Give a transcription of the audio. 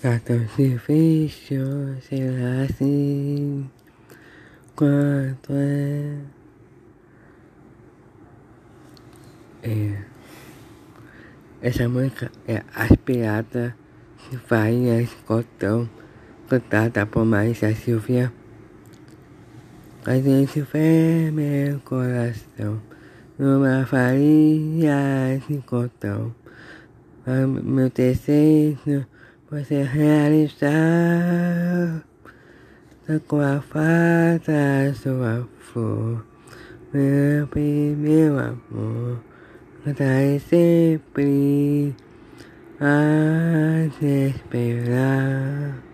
Tá tão difícil, sei lá assim, quanto é. É. Essa música é As Piratas de Farinha Cotão, cantada por Marisa Silvia. A gente fé meu coração numa farinha de cotão. Meu desejo você realizar com a fada sua flor, meu primeiro amor, cantarei sempre a te esperar.